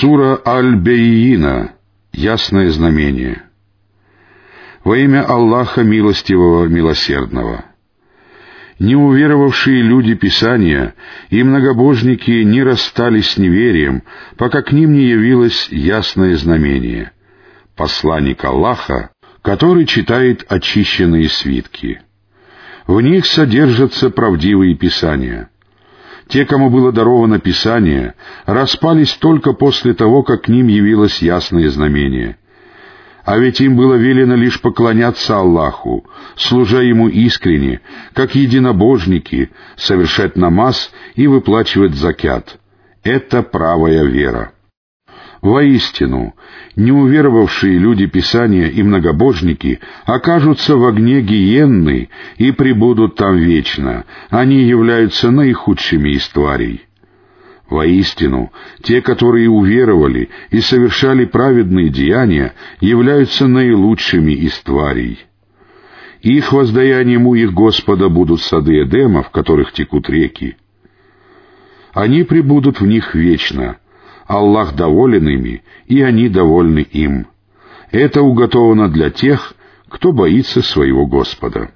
Сура Аль-Бейина. Ясное знамение. Во имя Аллаха Милостивого Милосердного. Неуверовавшие люди Писания и многобожники не расстались с неверием, пока к ним не явилось ясное знамение. Посланник Аллаха, который читает очищенные свитки. В них содержатся правдивые Писания — те, кому было даровано Писание, распались только после того, как к ним явилось ясное знамение. А ведь им было велено лишь поклоняться Аллаху, служа Ему искренне, как единобожники, совершать намаз и выплачивать закят. Это правая вера. Воистину, неуверовавшие люди Писания и многобожники окажутся в огне гиенны и пребудут там вечно. Они являются наихудшими из тварей. Воистину, те, которые уверовали и совершали праведные деяния, являются наилучшими из тварей. Их воздаянием у их Господа будут сады Эдема, в которых текут реки. Они пребудут в них вечно — Аллах доволен ими, и они довольны им. Это уготовано для тех, кто боится своего Господа.